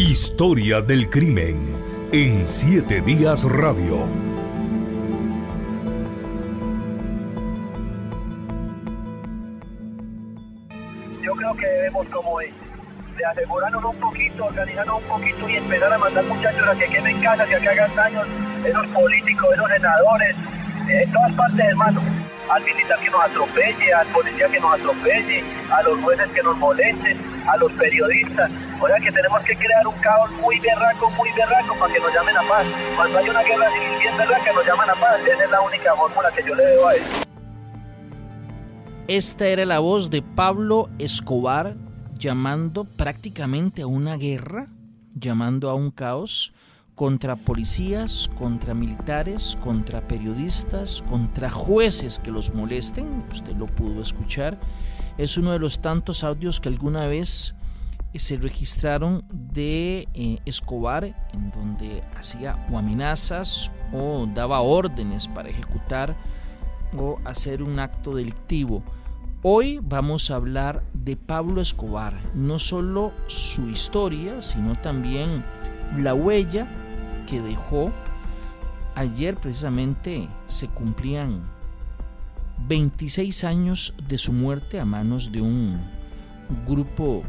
Historia del crimen en Siete Días Radio. Yo creo que debemos como de, de asegurarnos un poquito, organizarnos un poquito y empezar a mandar muchachos a que quemen casas y a que hagan daños, esos políticos, esos senadores, en todas partes, hermano. Al militar que nos atropelle, al policía que nos atropelle, a los jueces que nos molesten, a los periodistas. O sea que tenemos que crear un caos muy berraco, muy berraco para que nos llamen a paz. Cuando hay una guerra civil bien berraca, nos llaman a paz. Esa es la única fórmula que yo le debo a eso. Esta era la voz de Pablo Escobar llamando prácticamente a una guerra, llamando a un caos contra policías, contra militares, contra periodistas, contra jueces que los molesten. Usted lo pudo escuchar. Es uno de los tantos audios que alguna vez se registraron de eh, Escobar en donde hacía o amenazas o daba órdenes para ejecutar o hacer un acto delictivo. Hoy vamos a hablar de Pablo Escobar, no solo su historia, sino también la huella que dejó. Ayer precisamente se cumplían 26 años de su muerte a manos de un grupo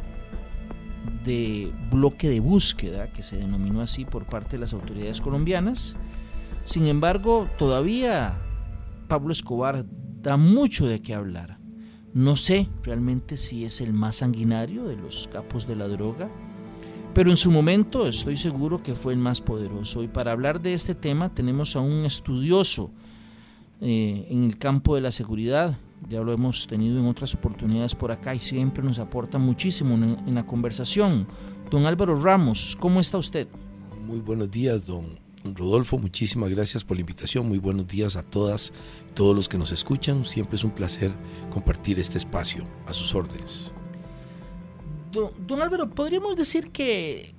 de bloque de búsqueda que se denominó así por parte de las autoridades colombianas. Sin embargo, todavía Pablo Escobar da mucho de qué hablar. No sé realmente si es el más sanguinario de los capos de la droga, pero en su momento estoy seguro que fue el más poderoso. Y para hablar de este tema tenemos a un estudioso eh, en el campo de la seguridad, ya lo hemos tenido en otras oportunidades por acá y siempre nos aporta muchísimo en, en la conversación. Don Álvaro Ramos, ¿cómo está usted? Muy buenos días, don Rodolfo, muchísimas gracias por la invitación. Muy buenos días a todas, todos los que nos escuchan. Siempre es un placer compartir este espacio a sus órdenes. Don, don Álvaro, ¿podríamos decir que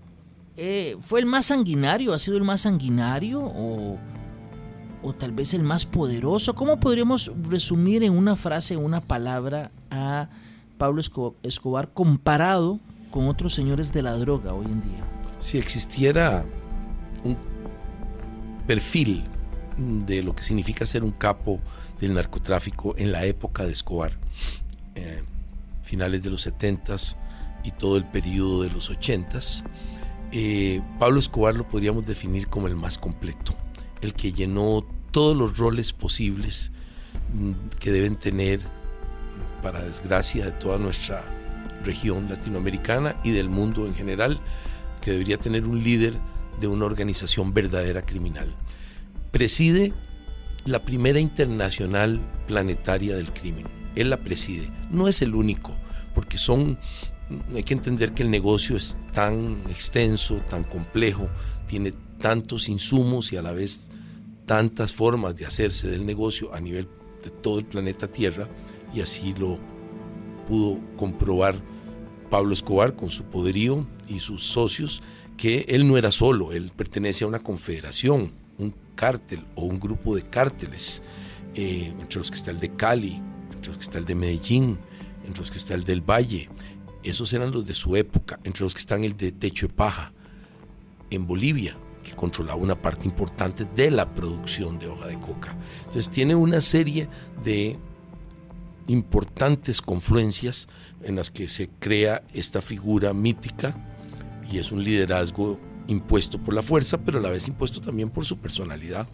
eh, fue el más sanguinario, ha sido el más sanguinario o, o tal vez el más poderoso? ¿Cómo podríamos resumir en una frase, una palabra a Pablo Escobar comparado con otros señores de la droga hoy en día? Si existiera un perfil de lo que significa ser un capo del narcotráfico en la época de Escobar, eh, finales de los 70s y todo el periodo de los 80s, eh, Pablo Escobar lo podríamos definir como el más completo, el que llenó todos los roles posibles mm, que deben tener, para desgracia de toda nuestra región latinoamericana y del mundo en general, que debería tener un líder de una organización verdadera criminal. Preside la primera internacional planetaria del crimen. Él la preside. No es el único, porque son hay que entender que el negocio es tan extenso, tan complejo, tiene tantos insumos y a la vez tantas formas de hacerse del negocio a nivel de todo el planeta Tierra y así lo pudo comprobar Pablo Escobar con su poderío y sus socios que él no era solo, él pertenece a una confederación, un cártel o un grupo de cárteles, eh, entre los que está el de Cali, entre los que está el de Medellín, entre los que está el del Valle. Esos eran los de su época, entre los que están el de Techo de Paja, en Bolivia, que controlaba una parte importante de la producción de hoja de coca. Entonces tiene una serie de importantes confluencias en las que se crea esta figura mítica y es un liderazgo impuesto por la fuerza, pero a la vez impuesto también por su personalidad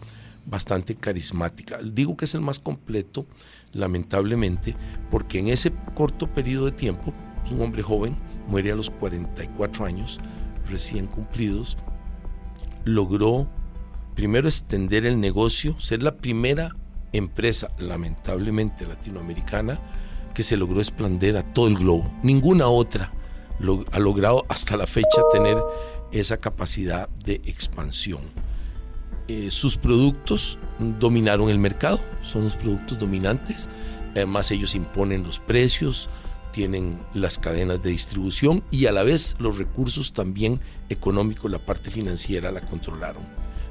bastante carismática. Digo que es el más completo, lamentablemente, porque en ese corto periodo de tiempo, un hombre joven, muere a los 44 años, recién cumplidos, logró primero extender el negocio, ser la primera empresa, lamentablemente latinoamericana, que se logró expandir a todo el globo. Ninguna otra ha logrado hasta la fecha tener esa capacidad de expansión. Eh, sus productos dominaron el mercado, son los productos dominantes, además ellos imponen los precios, tienen las cadenas de distribución y a la vez los recursos también económicos, la parte financiera la controlaron.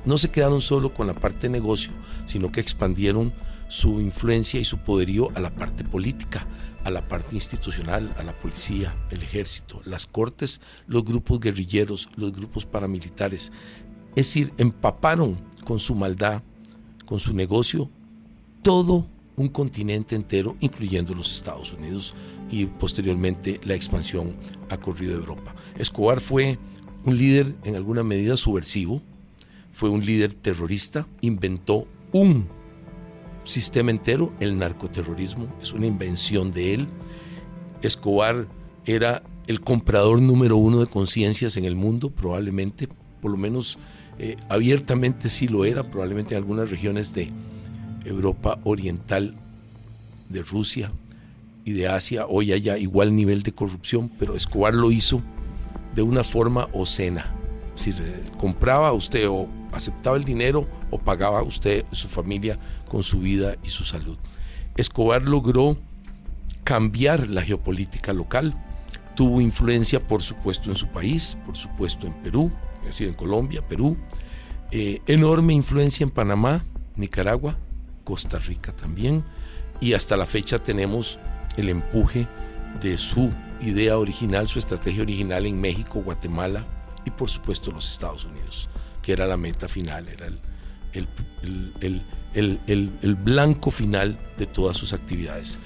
No se quedaron solo con la parte de negocio, sino que expandieron su influencia y su poderío a la parte política, a la parte institucional, a la policía, el ejército, las cortes, los grupos guerrilleros, los grupos paramilitares. Es decir, empaparon con su maldad, con su negocio, todo un continente entero, incluyendo los Estados Unidos y posteriormente la expansión a corrido de Europa. Escobar fue un líder en alguna medida subversivo, fue un líder terrorista, inventó un sistema entero, el narcoterrorismo, es una invención de él. Escobar era el comprador número uno de conciencias en el mundo, probablemente, por lo menos eh, abiertamente sí lo era, probablemente en algunas regiones de Europa Oriental, de Rusia y de Asia, hoy haya igual nivel de corrupción, pero Escobar lo hizo de una forma ocena. Si compraba usted o aceptaba el dinero o pagaba usted su familia con su vida y su salud. Escobar logró cambiar la geopolítica local, tuvo influencia por supuesto en su país, por supuesto en Perú, es decir, en Colombia, Perú, eh, enorme influencia en Panamá, Nicaragua, Costa Rica también, y hasta la fecha tenemos el empuje de su idea original, su estrategia original en México, Guatemala y por supuesto los Estados Unidos, que era la meta final, era el, el, blanco final de todas sus actividades.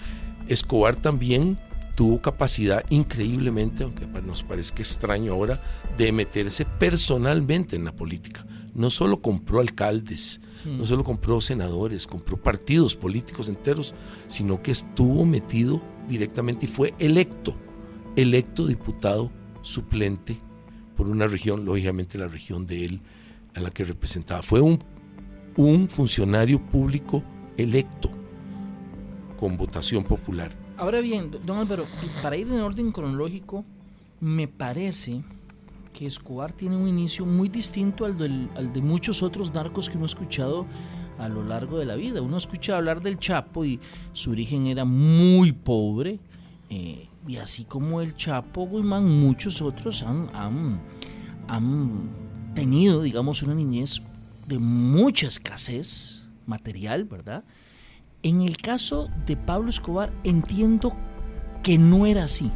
Escobar también tuvo capacidad increíblemente, aunque nos parezca extraño ahora, de meterse personalmente en la política. No solo compró alcaldes, mm. no solo compró senadores, compró partidos políticos enteros, sino que estuvo metido directamente y fue electo, electo diputado suplente por una región, lógicamente la región de él a la que representaba. Fue un, un funcionario público electo con votación popular. Ahora bien, don Álvaro, para ir en orden cronológico, me parece que Escobar tiene un inicio muy distinto al, al, de muchos otros narcos que uno ha escuchado a lo largo de la vida. Uno escucha hablar del Chapo y su origen era muy pobre. Eh, y así como el Chapo Guzmán, muchos otros han, han, han tenido, digamos, una niñez de mucha escasez material, ¿verdad? En el caso de Pablo Escobar entiendo que no era así.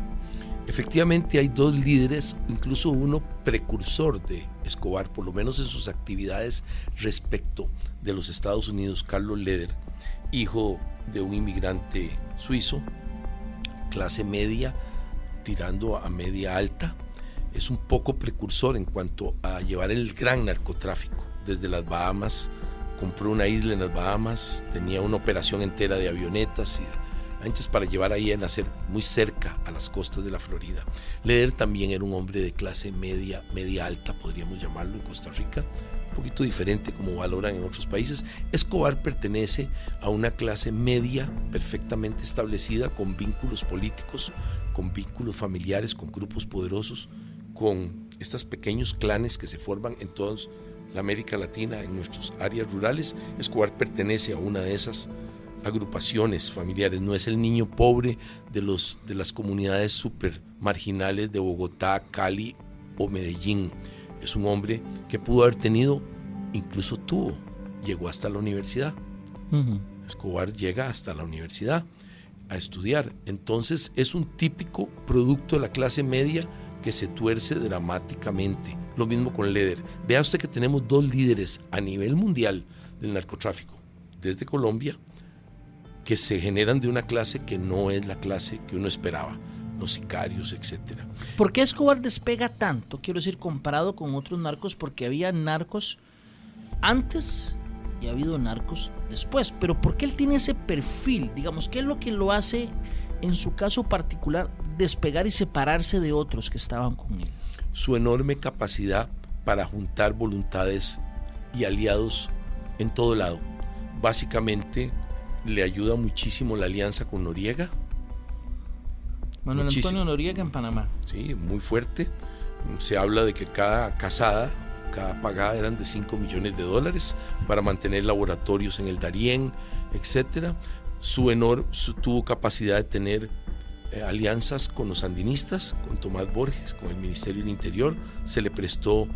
Efectivamente hay dos líderes, incluso uno precursor de Escobar, por lo menos en sus actividades respecto de los Estados Unidos, Carlos Leder, hijo de un inmigrante suizo, clase media, tirando a media alta, es un poco precursor en cuanto a llevar el gran narcotráfico desde las Bahamas. Compró una isla en las Bahamas, tenía una operación entera de avionetas y para llevar ahí a nacer muy cerca a las costas de la Florida. Leder también era un hombre de clase media, media alta, podríamos llamarlo en Costa Rica, un poquito diferente como valoran en otros países. Escobar pertenece a una clase media perfectamente establecida con vínculos políticos, con vínculos familiares, con grupos poderosos, con estos pequeños clanes que se forman en toda la América Latina, en nuestras áreas rurales. Escobar pertenece a una de esas agrupaciones familiares, no es el niño pobre de, los, de las comunidades super marginales de Bogotá, Cali o Medellín. Es un hombre que pudo haber tenido, incluso tuvo, llegó hasta la universidad. Escobar llega hasta la universidad a estudiar. Entonces es un típico producto de la clase media que se tuerce dramáticamente. Lo mismo con Leder. Vea usted que tenemos dos líderes a nivel mundial del narcotráfico, desde Colombia que se generan de una clase que no es la clase que uno esperaba, los sicarios, etc. ¿Por qué Escobar despega tanto? Quiero decir, comparado con otros narcos, porque había narcos antes y ha habido narcos después. Pero ¿por qué él tiene ese perfil? Digamos, ¿qué es lo que lo hace, en su caso particular, despegar y separarse de otros que estaban con él? Su enorme capacidad para juntar voluntades y aliados en todo lado. Básicamente le ayuda muchísimo la alianza con Noriega. Manuel Antonio Noriega en Panamá. Sí, muy fuerte. Se habla de que cada casada, cada pagada eran de 5 millones de dólares para mantener laboratorios en el Darién, etc. Su enorme tuvo capacidad de tener eh, alianzas con los sandinistas, con Tomás Borges, con el Ministerio del Interior. Se le prestó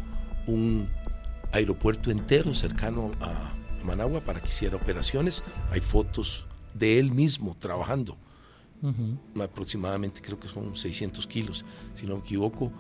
un aeropuerto entero cercano a Managua para que hiciera operaciones. Hay fotos de él mismo trabajando aproximadamente creo que son 600 kilos, si no me equivoco.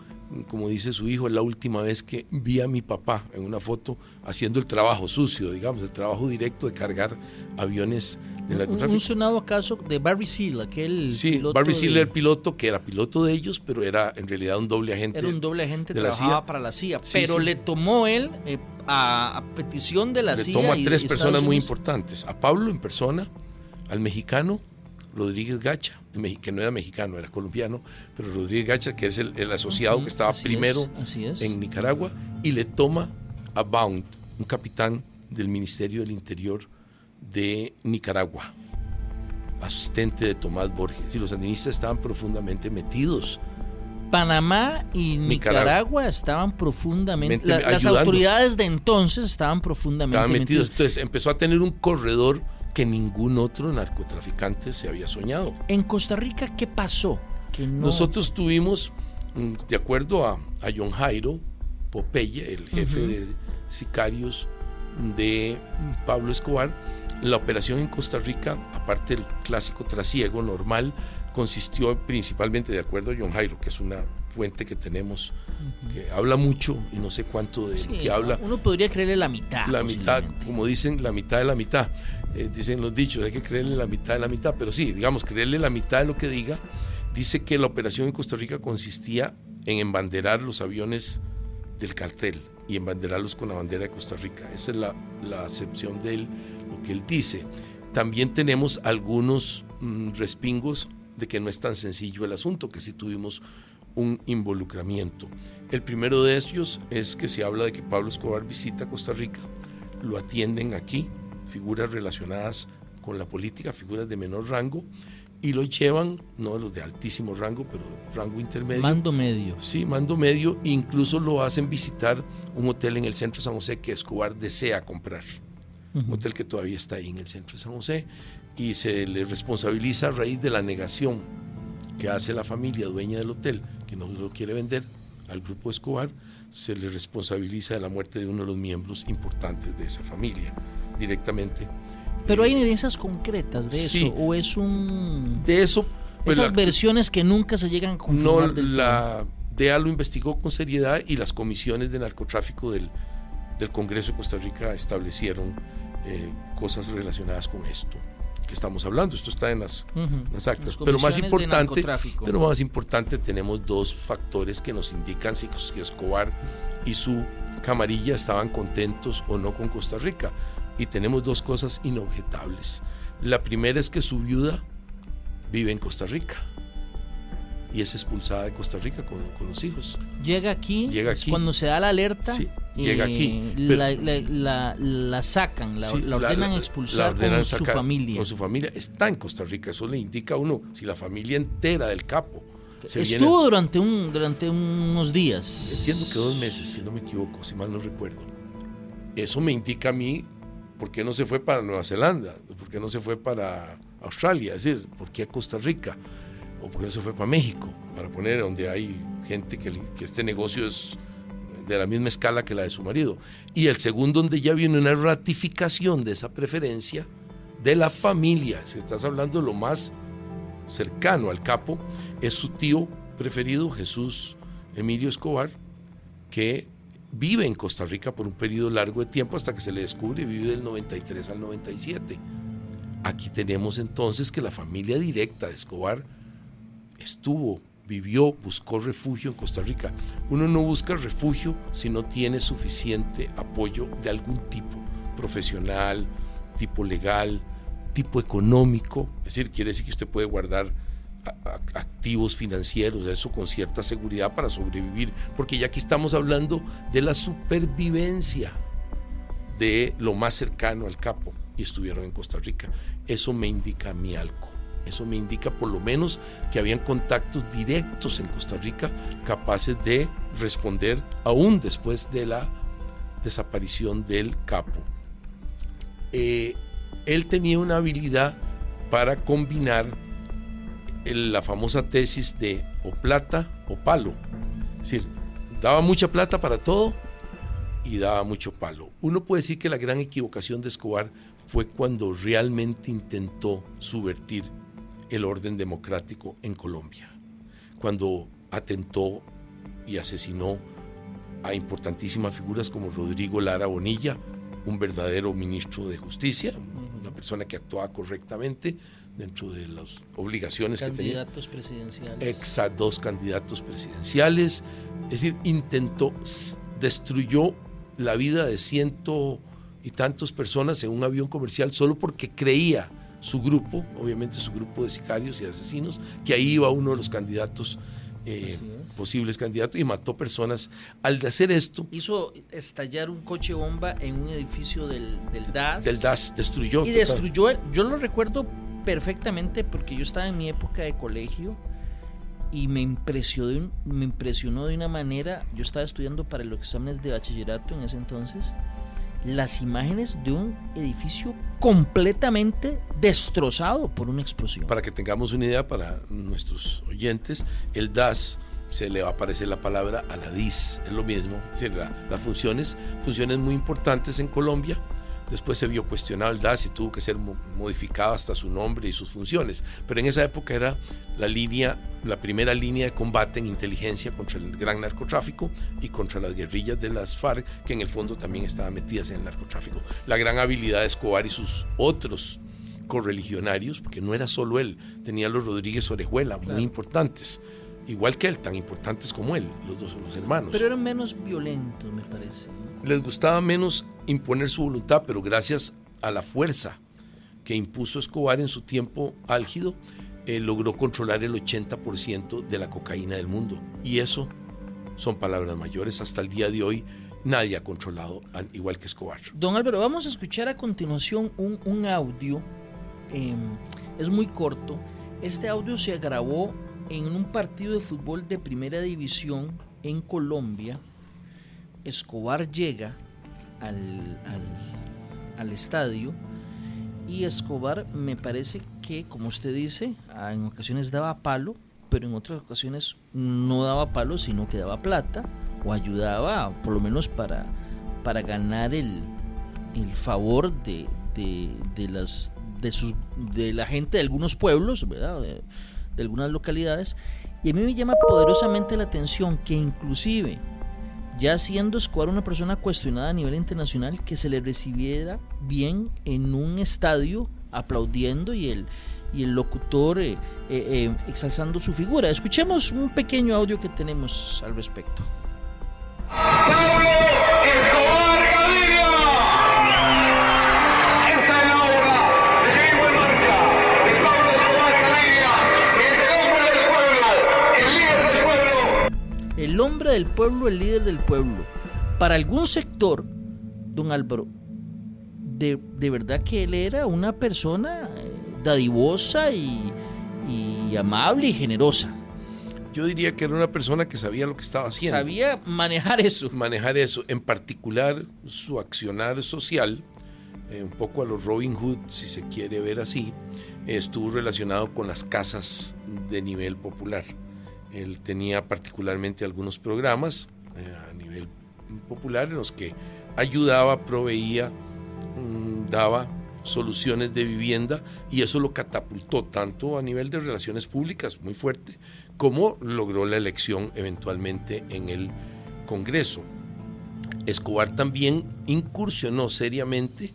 Como dice su hijo, es la última vez que vi a mi papá en una foto haciendo el trabajo sucio, digamos, el trabajo directo de cargar aviones de narcotráfico. Un sonado caso de Barry Seal, aquel Sí, Barry Seal era el piloto que era piloto de ellos, pero era en realidad un doble agente. Era un doble agente, de trabajaba la para la CIA, pero le tomó él eh, a, petición de la le CIA. Le tomó a tres personas muy importantes, a Pablo en persona, al mexicano Rodríguez Gacha, que no era mexicano, era colombiano, pero Rodríguez Gacha, que es el, asociado que estaba primero en Nicaragua, y le toma a Bound, un capitán del Ministerio del Interior de Nicaragua, asistente de Tomás Borges. Y los sandinistas estaban profundamente metidos. Panamá y Nicaragua, estaban profundamente. las autoridades de entonces estaban profundamente estaban metidos. Entonces empezó a tener un corredor que ningún otro narcotraficante se había soñado. En Costa Rica, ¿qué pasó? Nosotros tuvimos, mm, de acuerdo a, John Jairo Popeye, el jefe de sicarios de Pablo Escobar, la operación en Costa Rica, aparte del clásico trasiego normal, consistió principalmente, de acuerdo a John Jairo, que es una fuente que tenemos, que habla mucho y no sé cuánto de lo que habla. Uno podría creerle la mitad. La mitad, como dicen, la mitad de la mitad. Eh, dicen los dichos, hay que creerle la mitad de la mitad, pero sí, digamos, creerle la mitad de lo que diga. Dice que la operación en Costa Rica consistía en embanderar los aviones del cartel y embanderarlos con la bandera de Costa Rica. Esa es la, la acepción de él, lo que él dice. También tenemos algunos mm, respingos de que no es tan sencillo el asunto, que si tuvimos un involucramiento. El primero de ellos es que se habla de que Pablo Escobar visita Costa Rica, lo atienden aquí, figuras relacionadas con la política, figuras de menor rango, y lo llevan, no los de altísimo rango, pero rango intermedio. Mando medio. Sí, mando medio, incluso lo hacen visitar un hotel en el centro de San José que Escobar desea comprar. Un hotel que todavía está ahí en el centro de San José y se le responsabiliza a raíz de la negación que hace la familia dueña del hotel, que no lo quiere vender al grupo Escobar, se le responsabiliza de la muerte de uno de los miembros importantes de esa familia directamente. Pero hay eh, evidencias concretas de eso, o es un... De eso... Pues esas versiones que nunca se llegan a confirmar. No, la DEA lo investigó con seriedad y las comisiones de narcotráfico del, del Congreso de Costa Rica establecieron eh, cosas relacionadas con esto que estamos hablando. Esto está en las, las actas. pero más importante, pero más importante, tenemos dos factores que nos indican si Escobar y su camarilla estaban contentos o no con Costa Rica. Y tenemos dos cosas inobjetables. La primera es que su viuda vive en Costa Rica y es expulsada de Costa Rica con, con los hijos. Llega aquí, llega aquí. cuando se da la alerta, sí, llega aquí. La, la, la, sacan, la, ordenan expulsar con su familia. Con su familia. Está en Costa Rica, eso le indica a uno si la familia entera del capo. Estuvo durante, un, durante unos días. Entiendo que dos meses, si no me equivoco, si mal no recuerdo. Eso me indica a mí por qué no se fue para Nueva Zelanda, por qué no se fue para Australia, es decir, por qué a Costa Rica o por eso fue para México, para poner donde hay gente que, este negocio es de la misma escala que la de su marido. Y el segundo, donde ya viene una ratificación de esa preferencia de la familia, si estás hablando de lo más cercano al capo, es su tío preferido, Jesús Emilio Escobar, que vive en Costa Rica por un periodo largo de tiempo hasta que se le descubre, vive del 93 al 97. Aquí tenemos entonces que la familia directa de Escobar estuvo, vivió, buscó refugio en Costa Rica. Uno no busca refugio si no tiene suficiente apoyo de algún tipo, profesional, tipo legal, tipo económico. Es decir, quiere decir que usted puede guardar activos financieros, eso con cierta seguridad para sobrevivir, porque ya aquí estamos hablando de la supervivencia de lo más cercano al capo y estuvieron en Costa Rica. Eso me indica mí algo. Eso me indica por lo menos que habían contactos directos en Costa Rica capaces de responder aún después de la desaparición del capo. Eh, él tenía una habilidad para combinar la famosa tesis de o plata o palo. Es decir, daba mucha plata para todo y daba mucho palo. Uno puede decir que la gran equivocación de Escobar fue cuando realmente intentó subvertir el orden democrático en Colombia, cuando atentó y asesinó a importantísimas figuras como Rodrigo Lara Bonilla, un verdadero ministro de justicia, una persona que actuaba correctamente dentro de las obligaciones que tenía. Candidatos presidenciales. Exacto, dos candidatos presidenciales. Es decir, intentó, destruyó la vida de ciento y tantas personas en un avión comercial solo porque creía su grupo, obviamente su grupo de sicarios y asesinos, que ahí iba uno de los candidatos eh, posibles candidatos y mató personas. Al hacer esto... Hizo estallar un coche bomba en un edificio del, DAS. Del DAS, destruyó. Y destruyó, yo lo recuerdo perfectamente porque yo estaba en mi época de colegio y me impresionó, me impresionó de una manera, yo estaba estudiando para los exámenes de bachillerato en ese entonces, las imágenes de un edificio completamente destrozado por una explosión. Para que tengamos una idea para nuestros oyentes, el DAS se le va a aparecer la palabra a la DIS, es lo mismo, es las funciones, funciones muy importantes en Colombia, Después se vio cuestionado el DAS y tuvo que ser modificado hasta su nombre y sus funciones. Pero en esa época era la línea, la primera línea de combate en inteligencia contra el gran narcotráfico y contra las guerrillas de las FARC, que en el fondo también estaban metidas en el narcotráfico. La gran habilidad de Escobar y sus otros correligionarios, porque no era solo él, tenía los Rodríguez Orejuela, muy importantes igual que él, tan importantes como él, los dos los hermanos. Pero eran menos violentos, me parece les gustaba menos imponer su voluntad, pero gracias a la fuerza que impuso Escobar en su tiempo álgido, eh, logró controlar el 80% de la cocaína del mundo. Y eso son palabras mayores. Hasta el día de hoy nadie ha controlado igual que Escobar. Don Álvaro, vamos a escuchar a continuación un, audio. Em, es muy corto. Este audio se grabó en un partido de fútbol de primera división en Colombia Escobar llega al, al, estadio y Escobar me parece que, como usted dice, en ocasiones daba palo, pero en otras ocasiones no daba palo, sino que daba plata o ayudaba, por lo menos para, para ganar el, el favor de, de, las, de, sus, de la gente de algunos pueblos, ¿verdad? De, de algunas localidades. Y a mí me llama poderosamente la atención que inclusive ya siendo Escobar una persona cuestionada a nivel internacional, que se le recibiera bien en un estadio aplaudiendo y el, y el locutor eh, eh, eh, exalzando su figura. Escuchemos un pequeño audio que tenemos al respecto. el del pueblo, el líder del pueblo. Para algún sector, don Álvaro, de, verdad que él era una persona eh, dadivosa y, y amable y generosa. Yo diría que era una persona que sabía lo que estaba haciendo. Sabía manejar eso. Manejar eso. En particular, su accionar social, eh, un poco a los Robin Hood, si se quiere ver así, estuvo relacionado con las casas de nivel popular. Él tenía particularmente algunos programas eh, a nivel popular en los que ayudaba, proveía, mm, daba soluciones de vivienda y eso lo catapultó tanto a nivel de relaciones públicas muy fuerte como logró la elección eventualmente en el Congreso. Escobar también incursionó seriamente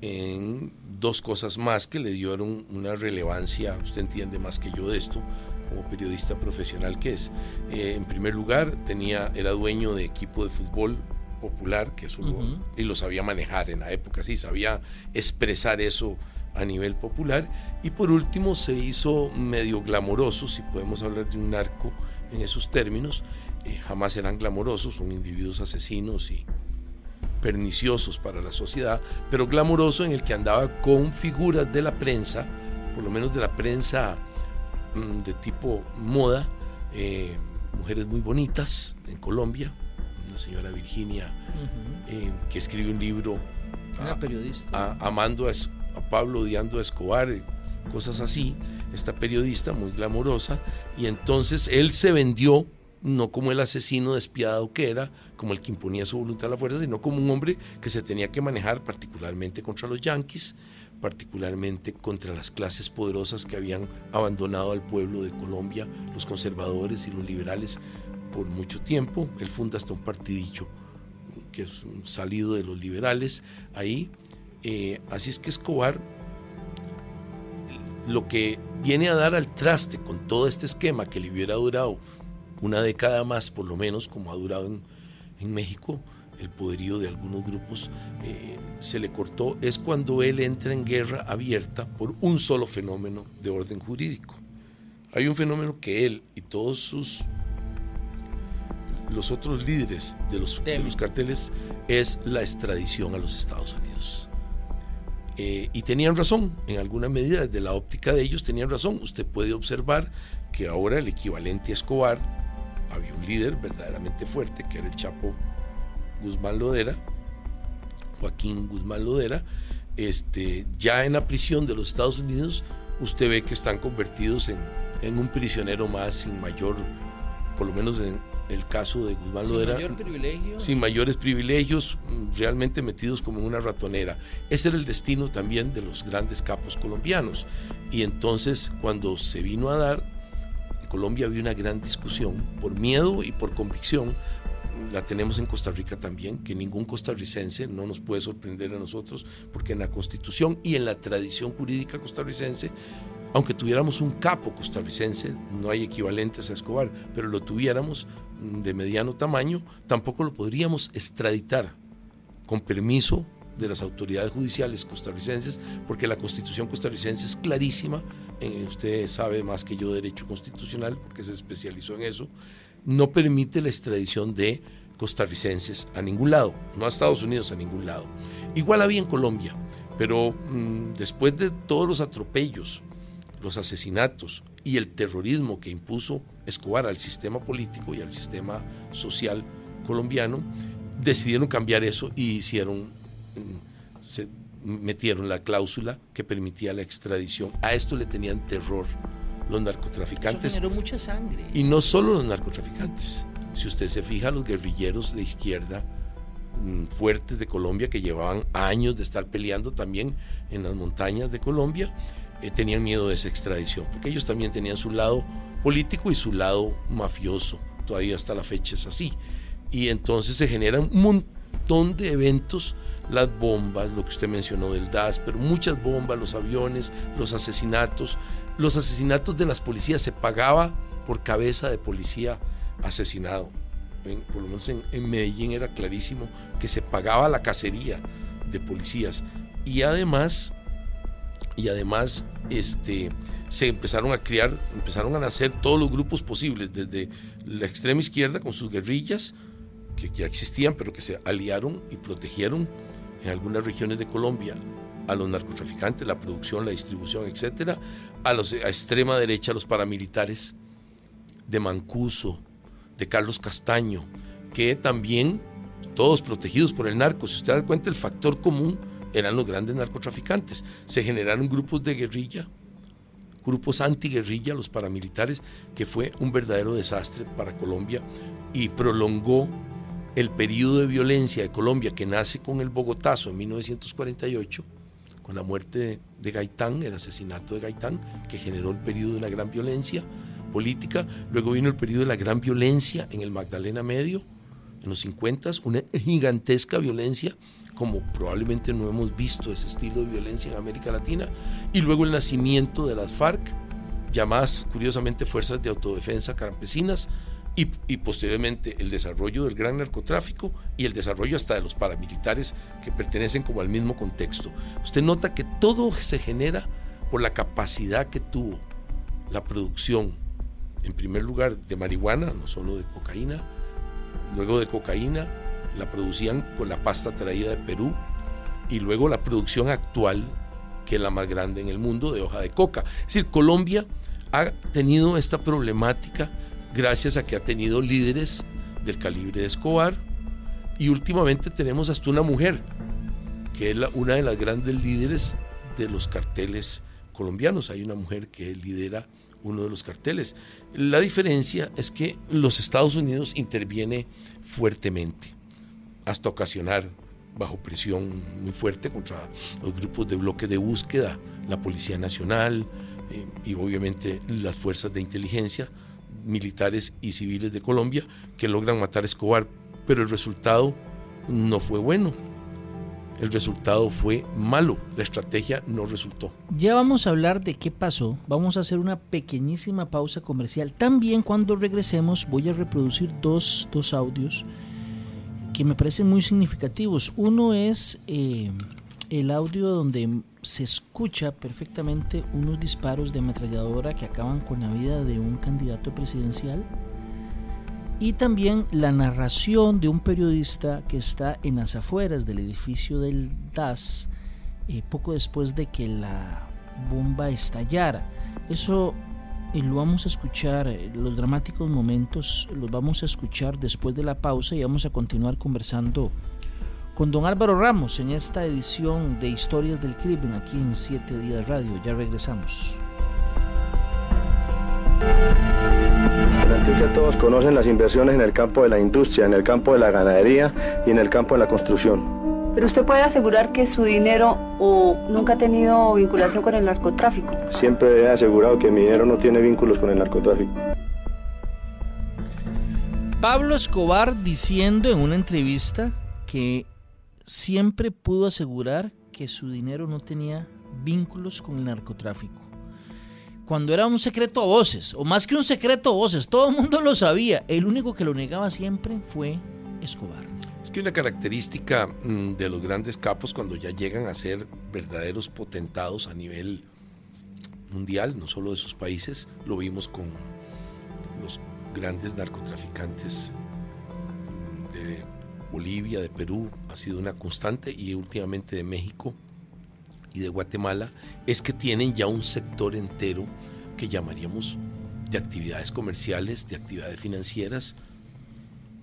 en dos cosas más que le dieron una relevancia, usted entiende más que yo de esto, como periodista profesional que es. Eh, en primer lugar, tenía, era dueño de equipo de fútbol popular, que eso y lo sabía manejar en la época, sí, sabía expresar eso a nivel popular. Y por último, se hizo medio glamoroso, si podemos hablar de un narco en esos términos. Eh, jamás eran glamorosos, son individuos asesinos y perniciosos para la sociedad, pero glamoroso en el que andaba con figuras de la prensa, por lo menos de la prensa de tipo moda, eh, mujeres muy bonitas en Colombia, una señora Virginia eh, que escribe un libro una periodista. amando a, Pablo, odiando a Escobar, eh, cosas así, esta periodista muy glamorosa, y entonces él se vendió no como el asesino despiadado que era, como el que imponía su voluntad a la fuerza, sino como un hombre que se tenía que manejar particularmente contra los yanquis, particularmente contra las clases poderosas que habían abandonado al pueblo de Colombia, los conservadores y los liberales por mucho tiempo. Él funda hasta un partidillo que es salido de los liberales ahí. Eh, así es que Escobar lo que viene a dar al traste con todo este esquema que le hubiera durado una década más, por lo menos, como ha durado en, México, el poderío de algunos grupos eh, se le cortó, es cuando él entra en guerra abierta por un solo fenómeno de orden jurídico. Hay un fenómeno que él y todos sus los otros líderes de los, de los carteles es la extradición a los Estados Unidos. Eh, y tenían razón, en alguna medida, desde la óptica de ellos tenían razón. Usted puede observar que ahora el equivalente a Escobar, había un líder verdaderamente fuerte, que era el Chapo Guzmán Lodera, Joaquín Guzmán Lodera, este, ya en la prisión de los Estados Unidos, usted ve que están convertidos en, en un prisionero más sin mayor, por lo menos en, el caso de Guzmán sin Lodera. Sin mayores privilegios, realmente metidos como en una ratonera. Ese era el destino también de los grandes capos colombianos. Y entonces, cuando se vino a dar, en Colombia había una gran discusión por miedo y por convicción. La tenemos en Costa Rica también, que ningún costarricense no nos puede sorprender a nosotros, porque en la constitución y en la tradición jurídica costarricense aunque tuviéramos un capo costarricense, no hay equivalentes a Escobar, pero lo tuviéramos, de mediano tamaño, tampoco lo podríamos extraditar con permiso de las autoridades judiciales costarricenses, porque la constitución costarricense es clarísima, eh, usted sabe más que yo derecho constitucional, porque se especializó en eso, no permite la extradición de costarricenses a ningún lado, no a Estados Unidos, a ningún lado. Igual había en Colombia, pero mm, después de todos los atropellos, los asesinatos y el terrorismo que impuso Escobar al sistema político y al sistema social colombiano, decidieron cambiar eso y hicieron, mm, se metieron la cláusula que permitía la extradición. A esto le tenían terror los narcotraficantes. Eso generó mucha sangre. Y no solo los narcotraficantes. Si usted se fija, los guerrilleros de izquierda mm, fuertes de Colombia que llevaban años de estar peleando también en las montañas de Colombia, eh, tenían miedo de esa extradición, porque ellos también tenían su lado político y su lado mafioso. Todavía hasta la fecha es así. Y entonces se generan un montón de eventos, las bombas, lo que usted mencionó del DAS, pero muchas bombas, los aviones, los asesinatos. Los asesinatos de las policías se pagaba por cabeza de policía asesinado. por lo menos en, en Medellín era clarísimo que se pagaba la cacería de policías. Y además y además este, se empezaron a crear, empezaron a nacer todos los grupos posibles, desde la extrema izquierda con sus guerrillas, que ya existían, pero que se aliaron y protegieron en algunas regiones de Colombia a los narcotraficantes, la producción, la distribución, etcétera, a los a extrema derecha, a los paramilitares de Mancuso, de Carlos Castaño, que también todos protegidos por el narco. Si usted da cuenta, el factor común eran los grandes narcotraficantes. Se generaron grupos de guerrilla, grupos antiguerrilla, los paramilitares, que fue un verdadero desastre para Colombia y prolongó el periodo de violencia de Colombia que nace con el Bogotazo en 1948, con la muerte de Gaitán, el asesinato de Gaitán, que generó el periodo de la gran violencia política. Luego vino el periodo de la gran violencia en el Magdalena Medio, en los 50, una gigantesca violencia como probablemente no hemos visto ese estilo de violencia en América Latina, y luego el nacimiento de las FARC, llamadas curiosamente Fuerzas de Autodefensa Campesinas, y, posteriormente el desarrollo del gran narcotráfico y el desarrollo hasta de los paramilitares que pertenecen como al mismo contexto. Usted nota que todo se genera por la capacidad que tuvo la producción, en primer lugar, de marihuana, no solo de cocaína, luego de cocaína, la producían con la pasta traída de Perú y luego la producción actual, que es la más grande en el mundo, de hoja de coca. Es decir, Colombia ha tenido esta problemática gracias a que ha tenido líderes del calibre de Escobar y últimamente tenemos hasta una mujer, que es una de las grandes líderes de los carteles colombianos. Hay una mujer que lidera uno de los carteles. La diferencia es que los Estados Unidos interviene fuertemente hasta ocasionar bajo presión muy fuerte contra los grupos de bloque de búsqueda, la Policía Nacional eh, y obviamente las fuerzas de inteligencia militares y civiles de Colombia que logran matar a Escobar, pero el resultado no fue bueno. El resultado fue malo, la estrategia no resultó. Ya vamos a hablar de qué pasó, vamos a hacer una pequeñísima pausa comercial. También cuando regresemos voy a reproducir dos, dos audios que me parecen muy significativos. Uno es eh, el audio donde se escucha perfectamente unos disparos de ametralladora que acaban con la vida de un candidato presidencial y también la narración de un periodista que está en las afueras del edificio del DAS eh, poco después de que la bomba estallara. Eso eh, lo vamos a escuchar, eh, los dramáticos momentos los vamos a escuchar después de la pausa y vamos a continuar conversando con don Álvaro Ramos en esta edición de Historias del Crimen aquí en 7 Días Radio. Ya regresamos. En Antioquia todos conocen las inversiones en el campo de la industria, en el campo de la ganadería y en el campo de la construcción. Pero usted puede asegurar que su dinero o nunca ha tenido vinculación con el narcotráfico. Siempre he asegurado que mi dinero no tiene vínculos con el narcotráfico. Pablo Escobar diciendo en una entrevista que siempre pudo asegurar que su dinero no tenía vínculos con el narcotráfico cuando era un secreto a voces, o más que un secreto a voces, todo el mundo lo sabía. El único que lo negaba siempre fue Escobar. Es que una característica mm, de los grandes capos cuando ya llegan a ser verdaderos potentados a nivel mundial, no solo de sus países, lo vimos con los grandes narcotraficantes mm, de Bolivia, de Perú, ha sido una constante y últimamente de México y de Guatemala es que tienen ya un sector entero que llamaríamos de actividades comerciales, de actividades financieras,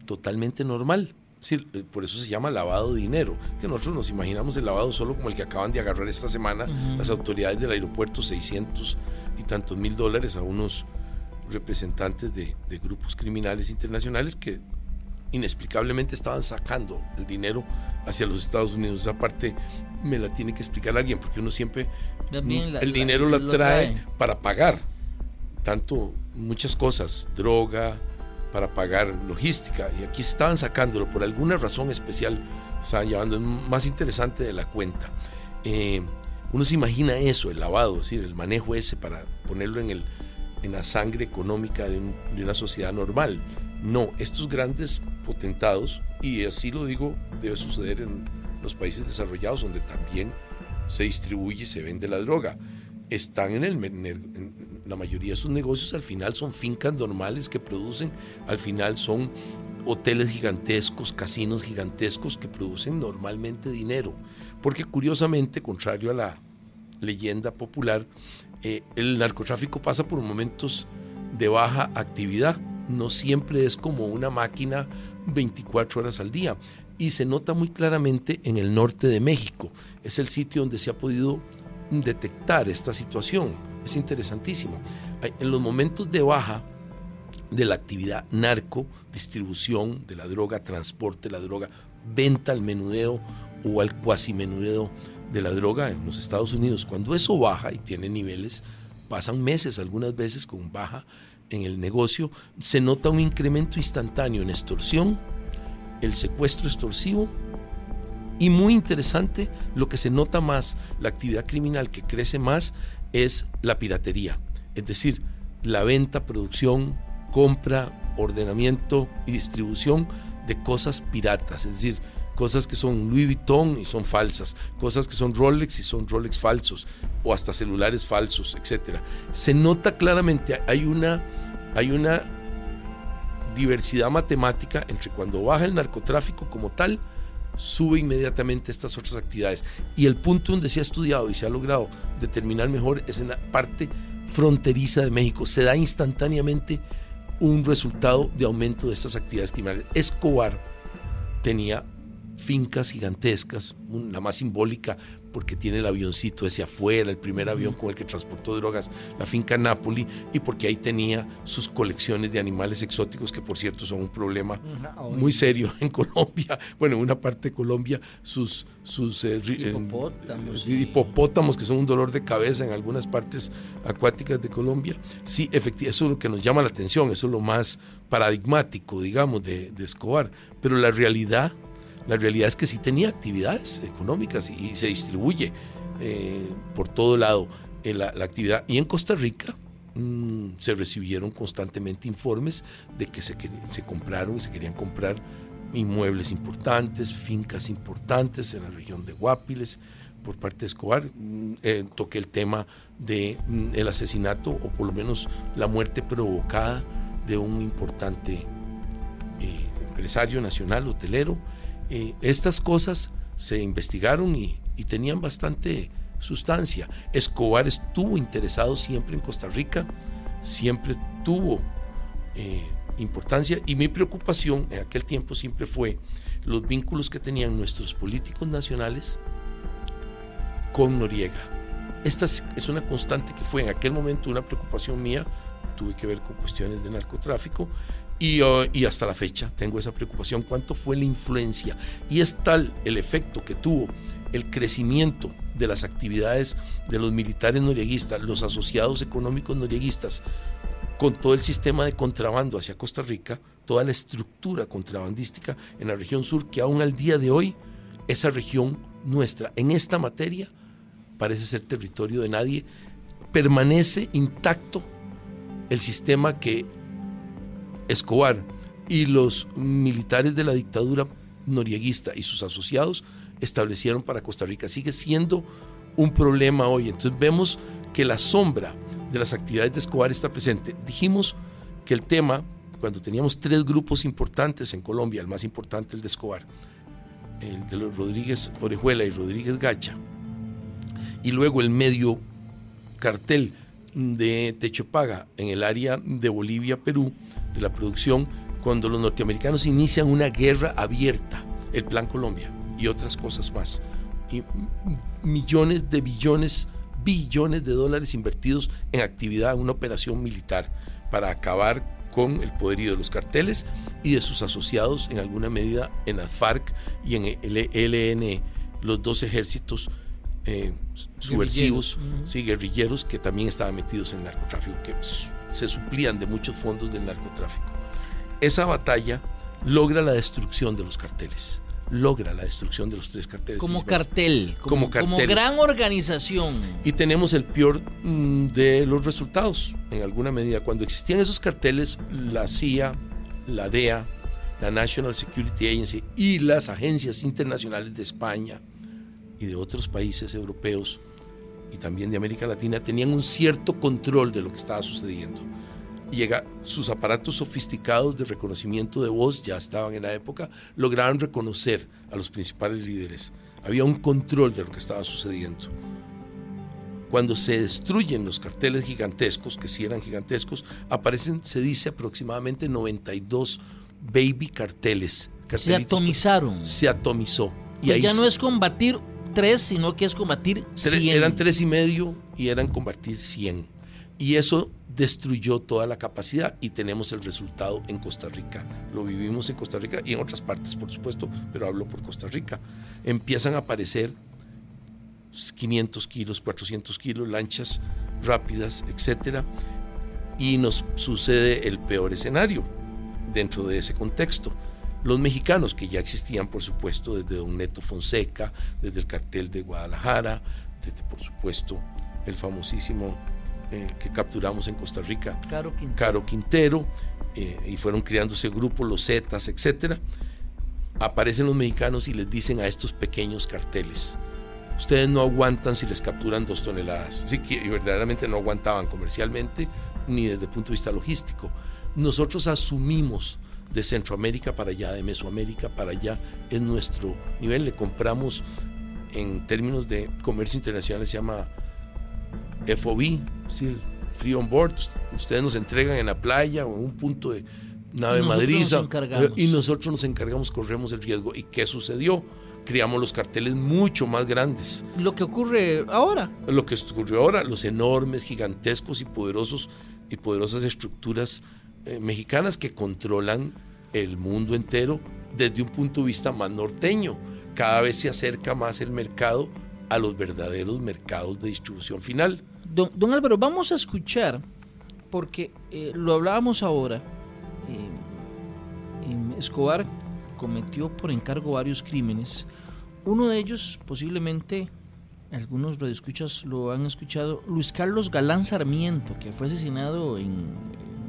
totalmente normal. Eh, por eso se llama lavado de dinero, que nosotros nos imaginamos el lavado solo como el que acaban de agarrar esta semana las autoridades del aeropuerto, 600 y tantos mil dólares a unos representantes de, de grupos criminales internacionales que inexplicablemente estaban sacando el dinero hacia los Estados Unidos. Esa parte me la tiene que explicar alguien, porque uno siempre el dinero la, trae, para pagar tanto muchas cosas, droga, para pagar logística, y aquí estaban sacándolo por alguna razón especial, estaban llevando, más interesante de la cuenta. Eh, uno se imagina eso, el lavado, es decir, el manejo ese para ponerlo en, el, en la sangre económica de, de una sociedad normal. No, estos grandes potentados, y así lo digo, debe suceder en los países desarrollados donde también se distribuye y se vende la droga. Están en, el, la mayoría de sus negocios, al final son fincas normales que producen, al final son hoteles gigantescos, casinos gigantescos que producen normalmente dinero. Porque curiosamente, contrario a la leyenda popular, eh, el narcotráfico pasa por momentos de baja actividad. No siempre es como una máquina 24 horas al día. Y se nota muy claramente en el norte de México. Es el sitio donde se ha podido detectar esta situación. Es interesantísimo. En los momentos de baja de la actividad narco, distribución de la droga, transporte de la droga, venta al menudeo o al cuasi menudeo de la droga en los Estados Unidos, cuando eso baja y tiene niveles, pasan meses algunas veces con baja en el negocio, se nota un incremento instantáneo en extorsión, el secuestro extorsivo y muy interesante, lo que se nota más, la actividad criminal que crece más es la piratería, es decir, la venta, producción, compra, ordenamiento y distribución de cosas piratas, es decir, cosas que son Louis Vuitton y son falsas, cosas que son Rolex y son Rolex falsos, o hasta celulares falsos, etc. Se nota claramente, hay una, hay una diversidad matemática entre cuando baja el narcotráfico como tal, sube inmediatamente estas otras actividades. Y el punto donde se ha estudiado y se ha logrado determinar mejor es en la parte fronteriza de México. Se da instantáneamente un resultado de aumento de estas actividades criminales. Escobar tenía fincas gigantescas, la más simbólica, porque tiene el avioncito ese afuera, el primer avión con el que transportó drogas, la finca Napoli, y porque ahí tenía sus colecciones de animales exóticos, que por cierto son un problema muy serio en Colombia. Bueno, en una parte de Colombia, sus, sus eh, hipopótamos, hipopótamos, que son un dolor de cabeza en algunas partes acuáticas de Colombia. Sí, efectivamente, eso es lo que nos llama la atención, eso es lo más paradigmático, digamos, de, de Escobar. Pero la realidad la realidad es que sí tenía actividades económicas y, se distribuye eh, por todo lado en la, actividad. Y en Costa Rica mm, se recibieron constantemente informes de que se, compraron y se querían comprar inmuebles importantes, fincas importantes en la región de Guapiles por parte de Escobar. Mm, eh, toqué el tema del de, mm, asesinato o por lo menos la muerte provocada de un importante eh, empresario nacional hotelero eh, estas cosas se investigaron y, tenían bastante sustancia. Escobar estuvo interesado siempre en Costa Rica, siempre tuvo eh, importancia y mi preocupación en aquel tiempo siempre fue los vínculos que tenían nuestros políticos nacionales con Noriega. Esta es una constante que fue en aquel momento una preocupación mía, tuve que ver con cuestiones de narcotráfico Uh, y, hasta la fecha tengo esa preocupación, cuánto fue la influencia. Y es tal el efecto que tuvo el crecimiento de las actividades de los militares norieguistas, los asociados económicos norieguistas, con todo el sistema de contrabando hacia Costa Rica, toda la estructura contrabandística en la región sur, que aún al día de hoy, esa región nuestra, en esta materia, parece ser territorio de nadie, permanece intacto el sistema que Escobar y los militares de la dictadura norieguista y sus asociados establecieron para Costa Rica. Sigue siendo un problema hoy. Entonces vemos que la sombra de las actividades de Escobar está presente. Dijimos que el tema, cuando teníamos tres grupos importantes en Colombia, el más importante el de Escobar, el de los Rodríguez Orejuela y Rodríguez Gacha, y luego el medio cartel de Techo Paga en el área de Bolivia-Perú, de la producción cuando los norteamericanos inician una guerra abierta, el Plan Colombia y otras cosas más. Y millones de billones, billones de dólares invertidos en actividad, en una operación militar para acabar con el poderío de los carteles y de sus asociados en alguna medida en la FARC y en el ELN, los dos ejércitos eh, subversivos, sí, guerrilleros que también estaban metidos en el narcotráfico, que se suplían de muchos fondos del narcotráfico. Esa batalla logra la destrucción de los carteles, logra la destrucción de los tres carteles. Como cartel, como, como, gran organización. Y tenemos el peor mm, de los resultados, en alguna medida. Cuando existían esos carteles, la CIA, la DEA, la National Security Agency y las agencias internacionales de España, y de otros países europeos y también de América Latina tenían un cierto control de lo que estaba sucediendo. Llega, sus aparatos sofisticados de reconocimiento de voz ya estaban en la época, lograron reconocer a los principales líderes. Había un control de lo que estaba sucediendo. Cuando se destruyen los carteles gigantescos, que sí eran gigantescos, aparecen, se dice, aproximadamente 92 baby carteles. Se atomizaron. Se atomizó. Y pues ahí ya no es combatir tres, sino que es combatir 100. Eran tres y medio y eran combatir 100. Y eso destruyó toda la capacidad y tenemos el resultado en Costa Rica. Lo vivimos en Costa Rica y en otras partes, por supuesto, pero hablo por Costa Rica. Empiezan a aparecer 500 kilos, 400 kilos, lanchas rápidas, etcétera, y nos sucede el peor escenario dentro de ese contexto los mexicanos, que ya existían, por supuesto, desde Don Neto Fonseca, desde el cartel de Guadalajara, desde, por supuesto, el famosísimo eh, que capturamos en Costa Rica, Caro Quintero, eh, y fueron creándose grupos, los Zetas, etc. Aparecen los mexicanos y les dicen a estos pequeños carteles, ustedes no aguantan si les capturan dos toneladas. Así que verdaderamente no aguantaban comercialmente ni desde el punto de vista logístico. Nosotros asumimos de Centroamérica para allá, de Mesoamérica para allá, es nuestro nivel. Le compramos en términos de comercio internacional, se llama FOB, ¿sí? Free on Board. Ustedes nos entregan en la playa o en un punto de nave madriza y nosotros nos encargamos, corremos el riesgo. ¿Y qué sucedió? creamos los carteles mucho más grandes. Lo que ocurre ahora. Lo que ocurrió ahora, los enormes, gigantescos y poderosos y poderosas estructuras eh, mexicanas que controlan el mundo entero desde un punto de vista más norteño. Cada vez se acerca más el mercado a los verdaderos mercados de distribución final. Don, Álvaro, vamos a escuchar, porque eh, lo hablábamos ahora, eh, Escobar cometió por encargo varios crímenes. Uno de ellos, posiblemente, algunos radioescuchas lo han escuchado, Luis Carlos Galán Sarmiento, que fue asesinado en,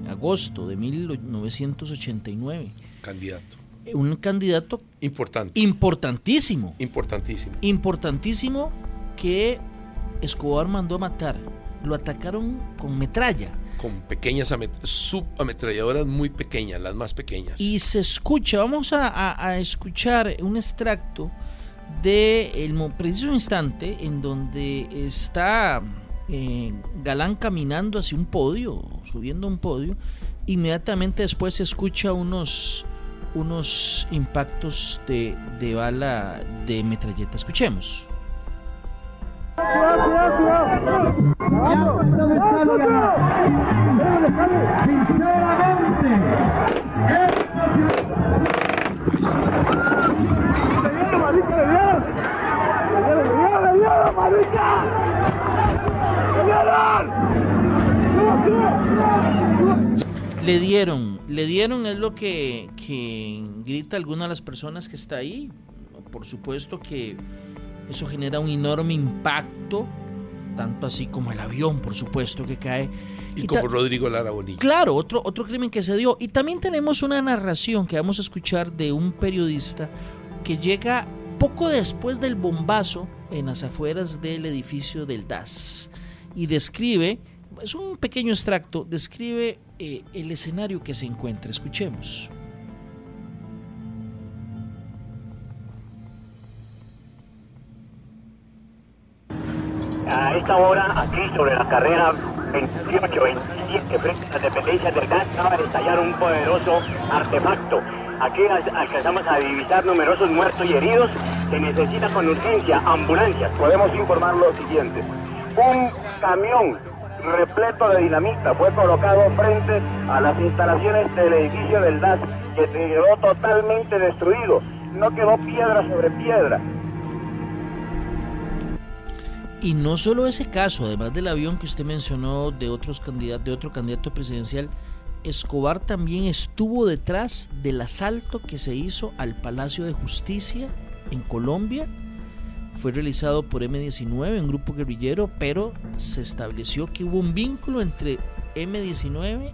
agosto de 1989. Candidato. Un candidato importante. Importantísimo. Importantísimo. Importantísimo que Escobar mandó a matar. Lo atacaron con metralla con pequeñas subametralladoras muy pequeñas, las más pequeñas. Y se escucha, vamos a, escuchar un extracto de el preciso instante en donde está eh, Galán caminando hacia un podio, subiendo un podio. Inmediatamente después se escucha unos, unos impactos de, de bala de metralleta. Escuchemos. Le dieron, le dieron es lo que, que grita alguna de las personas que está ahí. Por supuesto que eso genera un enorme impacto, tanto así como el avión, por supuesto, que cae. Y, como Rodrigo Lara Bonilla. Claro, otro, otro crimen que se dio. Y también tenemos una narración que vamos a escuchar de un periodista que llega poco después del bombazo en las afueras del edificio del DAS y describe, es un pequeño extracto, describe eh, el escenario que se encuentra. Escuchemos. A esta hora, aquí sobre la carrera 28-27, frente a las dependencias del gas, acaba de estallar un poderoso artefacto. Aquí alcanzamos a divisar numerosos muertos y heridos. Se necesita con urgencia ambulancias. Podemos informar lo siguiente. Un camión repleto de dinamita fue colocado frente a las instalaciones del edificio del DAS que quedó totalmente destruido. No quedó piedra sobre piedra. Y no solo ese caso, además del avión que usted mencionó de, otros candidatos, de otro candidato presidencial, Escobar también estuvo detrás del asalto que se hizo al Palacio de Justicia en Colombia. Fue realizado por M19, un grupo guerrillero, pero se estableció que hubo un vínculo entre M19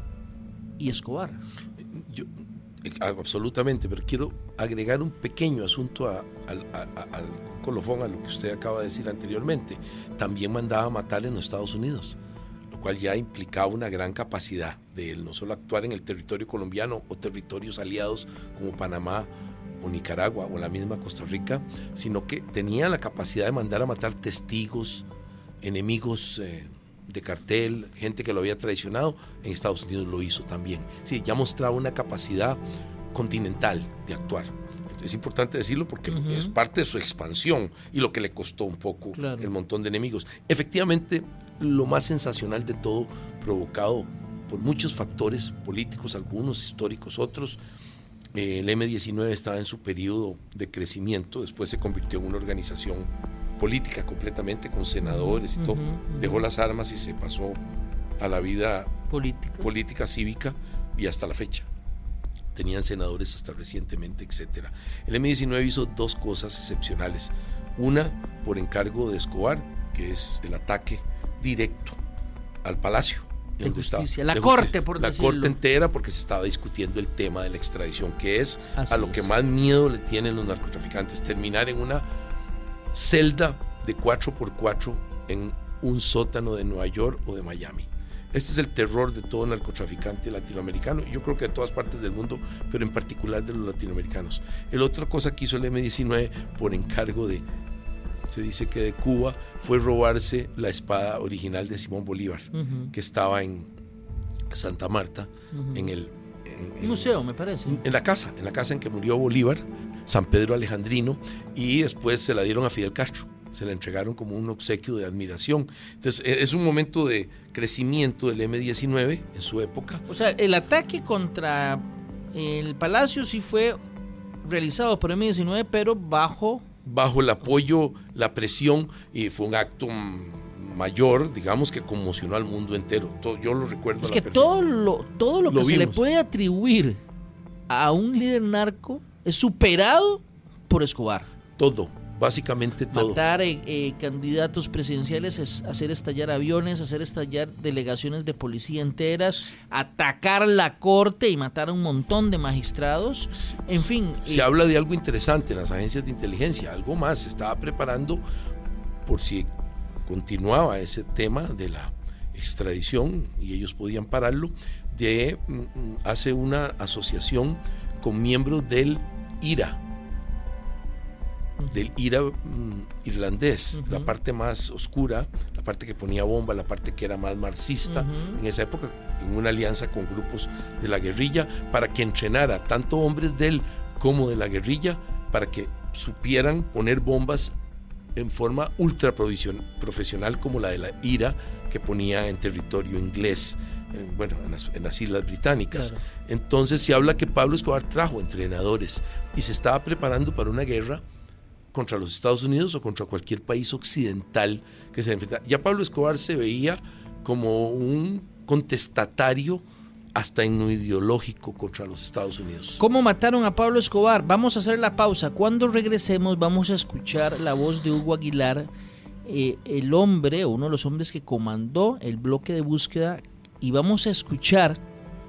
y Escobar. Yo, absolutamente, pero quiero agregar un pequeño asunto al colofón a lo que usted acaba de decir anteriormente. También mandaba matar en los Estados Unidos, lo cual ya implicaba una gran capacidad de él no solo actuar en el territorio colombiano o territorios aliados como Panamá o Nicaragua o la misma Costa Rica, sino que tenía la capacidad de mandar a matar testigos, enemigos eh, de cartel, gente que lo había traicionado, en Estados Unidos lo hizo también. Sí, ya mostraba una capacidad continental de actuar. Es importante decirlo porque es parte de su expansión y lo que le costó un poco el montón de enemigos. Efectivamente, lo más sensacional de todo, provocado por muchos factores políticos, algunos históricos, otros, el M-19 estaba en su periodo de crecimiento, después se convirtió en una organización política completamente con senadores y todo, dejó las armas y se pasó a la vida política cívica y hasta la fecha tenían senadores hasta recientemente, etc. El M-19 hizo dos cosas excepcionales. Una, por encargo de Escobar, que es el ataque directo al palacio. La corte, por La corte entera, porque se estaba discutiendo el tema de la extradición, que es a lo que más miedo le tienen los narcotraficantes, terminar en una celda de 4x4 en un sótano de Nueva York o de Miami. Este es el terror de todo narcotraficante latinoamericano, yo creo que de todas partes del mundo, pero en particular de los latinoamericanos. El otra cosa que hizo el M-19 por encargo de, se dice que de Cuba, fue robarse la espada original de Simón Bolívar, que estaba en Santa Marta, en el museo, me parece. En la casa, en la casa en que murió Bolívar, San Pedro Alejandrino y después se la dieron a Fidel Castro. Se la entregaron como un obsequio de admiración. Entonces e, es un momento de crecimiento del M-19 en su época. O sea, el ataque contra el Palacio sí fue realizado por M-19, pero bajo... Bajo el apoyo, la presión, y fue un acto mayor, digamos, que conmocionó al mundo entero. yo lo recuerdo. Es que todo lo, todo lo, que se le puede atribuir a un líder narco es superado por Escobar. Todo, básicamente todo. Matar eh, eh, candidatos presidenciales, es hacer estallar aviones, hacer estallar delegaciones de policía enteras, atacar la corte y matar a un montón de magistrados. En fin. Se habla de algo interesante en las agencias de inteligencia, algo más. Se estaba preparando por si continuaba ese tema de la extradición y ellos podían pararlo, de mm, mm, hace una asociación con miembros del IRA, del IRA mm, irlandés, la parte más oscura, la parte que ponía bomba, la parte que era más marxista en esa época, en una alianza con grupos de la guerrilla, para que entrenara tanto hombres de él como de la guerrilla, para que supieran poner bombas en forma ultra profesional como la de la IRA que ponía en territorio inglés, bueno, en las, Islas Británicas. Entonces se habla que Pablo Escobar trajo entrenadores y se estaba preparando para una guerra contra los Estados Unidos o contra cualquier país occidental que se enfrentara. Ya Pablo Escobar se veía como un contestatario hasta en lo ideológico contra los Estados Unidos. ¿Cómo mataron a Pablo Escobar? Vamos a hacer la pausa. Cuando regresemos vamos a escuchar la voz de Hugo Aguilar, eh, el hombre, uno de los hombres que comandó el bloque de búsqueda, y vamos a escuchar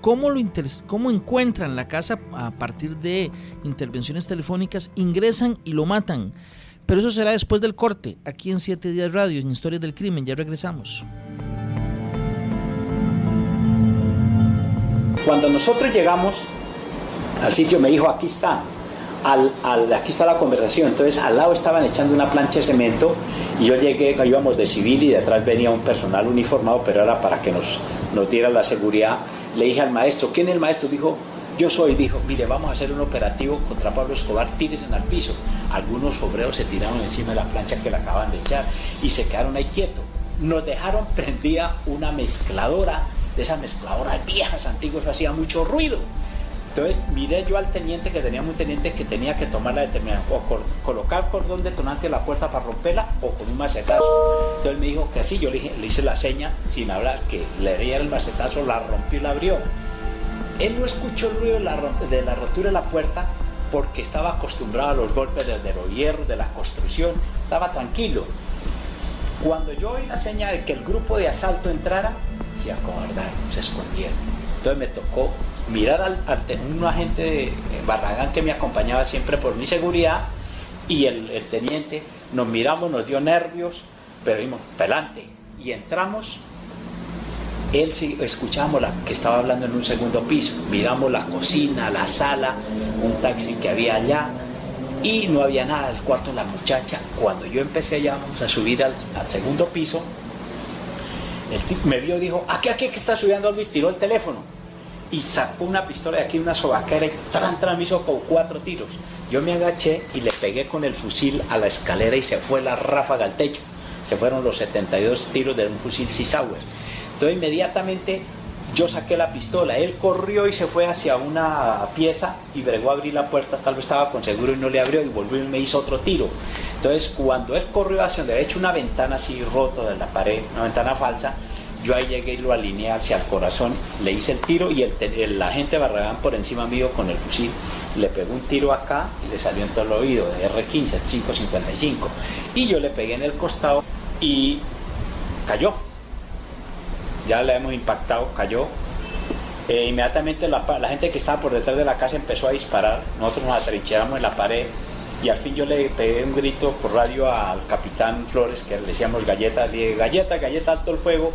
cómo, lo cómo encuentran la casa a partir de intervenciones telefónicas, ingresan y lo matan. Pero eso será después del corte, aquí en 7 Días Radio, en Historias del Crimen. Ya regresamos. Cuando nosotros llegamos al sitio, me dijo, aquí está, aquí está la conversación. Entonces al lado estaban echando una plancha de cemento y yo llegué, íbamos de civil y detrás venía un personal uniformado, pero era para que nos, nos diera la seguridad. Le dije al maestro, ¿quién es el maestro? Dijo, yo soy, dijo, mire, vamos a hacer un operativo contra Pablo Escobar, en el piso. Algunos obreros se tiraron encima de la plancha que le acaban de echar y se quedaron ahí quietos. Nos dejaron prendida una mezcladora de esas mezcladoras viejas, antiguas, hacía mucho ruido. Entonces miré yo al teniente que tenía un teniente que tenía que tomar la determinación, o colocar cordón detonante en la puerta para romperla o con un macetazo. Entonces me dijo que así, yo le, hice la seña sin hablar, que le diera el macetazo, la rompió y la abrió. Él no escuchó el ruido de la, de la rotura de la puerta porque estaba acostumbrado a los golpes de, de los hierros, de la construcción, estaba tranquilo. Cuando yo oí la seña de que el grupo de asalto entrara, se acobardaron, se escondieron. Entonces me tocó mirar al, un agente de Barragán que me acompañaba siempre por mi seguridad y el, teniente, nos miramos, nos dio nervios, pero vimos, pelante, y entramos, él sí, escuchamos la, que estaba hablando en un segundo piso, miramos la cocina, la sala, un taxi que había allá, y no había nada del cuarto de la muchacha. Cuando yo empecé allá a subir al, segundo piso, el tipo me vio y dijo, aquí, aquí, que está subiendo y tiró el teléfono. Y sacó una pistola de aquí, una sobaquera, y tran, tran, me hizo con cuatro tiros. Yo me agaché y le pegué con el fusil a la escalera y se fue la ráfaga al techo. Se fueron los 72 tiros de un fusil Sauer. Entonces inmediatamente yo saqué la pistola, él corrió y se fue hacia una pieza y bregó a abrir la puerta, tal vez estaba con seguro y no le abrió y volvió y me hizo otro tiro. Entonces cuando él corrió hacia donde había hecho una ventana así roto de la pared, una ventana falsa, yo ahí llegué y lo alineé hacia el corazón, le hice el tiro y el, agente Barragán por encima mío con el fusil le pegó un tiro acá y le salió en todo el oído, de R15, 555. Y yo le pegué en el costado y cayó ya la hemos impactado, cayó. Eh, inmediatamente la, gente que estaba por detrás de la casa empezó a disparar, nosotros nos atrincheramos en la pared y al fin yo le pegué un grito por radio al capitán Flores, que le decíamos galleta, le dije, galleta, galleta, alto el fuego,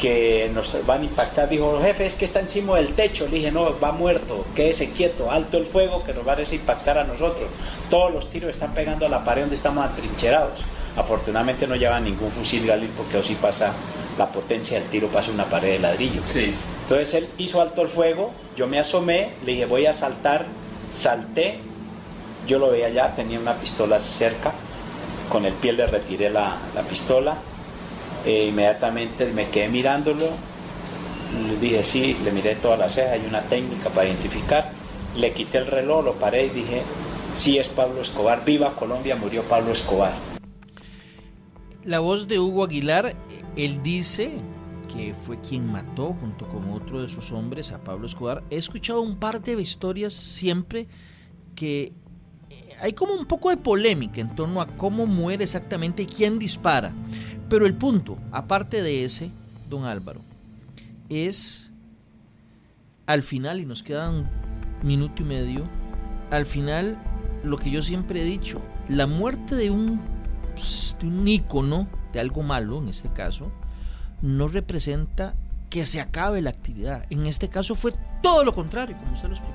que nos van a impactar. Dijo, jefe, es que está encima del techo. Le dije, no, va muerto, quédese quieto, alto el fuego, que nos va a impactar a nosotros. Todos los tiros están pegando a la pared donde estamos atrincherados. Afortunadamente no lleva ningún fusil Galil porque así pasa la potencia del tiro pasa una pared de ladrillo. Sí. Entonces él hizo alto el fuego, yo me asomé, le dije voy a saltar, salté Yo lo veía allá, tenía una pistola cerca, con el pie le retiré la, pistola, e inmediatamente me quedé mirándolo, le dije sí, le miré toda la ceja, hay una técnica para identificar, le quité el reloj, lo paré y dije, sí es Pablo Escobar, viva Colombia, murió Pablo Escobar. La voz de Hugo Aguilar, él dice que fue quien mató junto con otro de sus hombres a Pablo Escobar. He escuchado un par de historias siempre que hay como un poco de polémica en torno a cómo muere exactamente y quién dispara. Pero el punto, aparte de ese, don Álvaro, es al final, y nos queda un minuto y medio, al final lo que yo siempre he dicho, la muerte de un, de un ícono, de algo malo en este caso, no representa que se acabe la actividad. En este caso fue todo lo contrario, como usted lo explicó.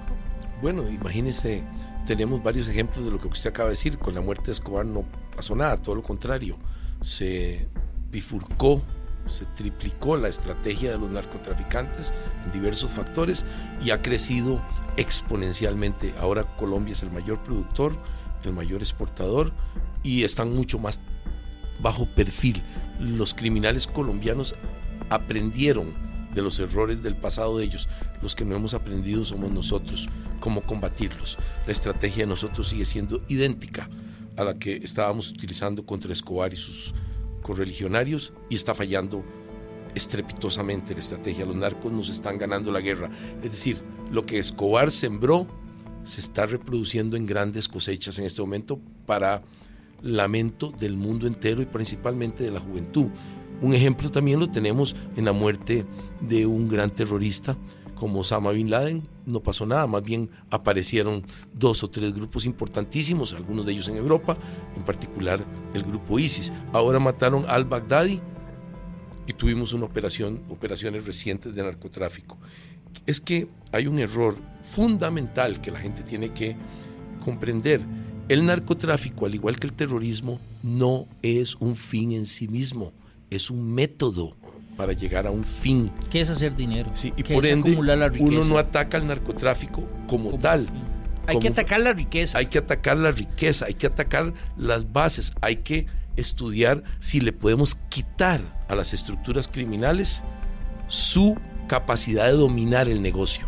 Bueno, imagínese, tenemos varios ejemplos de lo que usted acaba de decir. Con la muerte de Escobar no pasó nada, todo lo contrario. Se bifurcó, se triplicó la estrategia de los narcotraficantes en diversos factores y ha crecido exponencialmente. Ahora Colombia es el mayor productor, el mayor exportador y están mucho más bajo perfil. Los criminales colombianos aprendieron de los errores del pasado de ellos. Los que no hemos aprendido somos nosotros, cómo combatirlos. La estrategia de nosotros sigue siendo idéntica a la que estábamos utilizando contra Escobar y sus correligionarios y está fallando estrepitosamente la estrategia. Los narcos nos están ganando la guerra. Es decir, lo que Escobar sembró se está reproduciendo en grandes cosechas en este momento para lamento del mundo entero y principalmente de la juventud. Un ejemplo también lo tenemos en la muerte de un gran terrorista como Osama Bin Laden. No pasó nada, más bien aparecieron dos o tres grupos importantísimos, algunos de ellos en Europa, en particular el grupo ISIS. Ahora mataron al Baghdadi y tuvimos una operación, operaciones recientes de narcotráfico. Es que hay un error fundamental que la gente tiene que comprender el narcotráfico, al igual que el terrorismo, no es un fin en sí mismo, es un método para llegar a un fin. ¿Qué es hacer dinero? Sí, y por ende, uno no ataca al narcotráfico como, tal. Hay que atacar la riqueza. Hay que atacar la riqueza, hay que atacar las bases, hay que estudiar si le podemos quitar a las estructuras criminales su capacidad de dominar el negocio.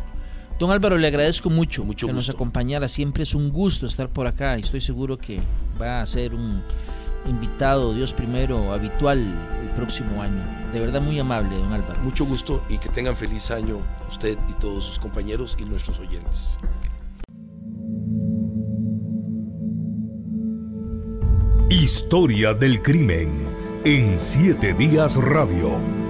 Don Álvaro, le agradezco mucho, mucho que nos acompañara. Siempre es un gusto estar por acá y estoy seguro que va a ser un invitado, Dios primero, habitual el próximo año. De verdad muy amable, don Álvaro. Mucho gusto y que tengan feliz año usted y todos sus compañeros y nuestros oyentes. Historia del crimen en siete días radio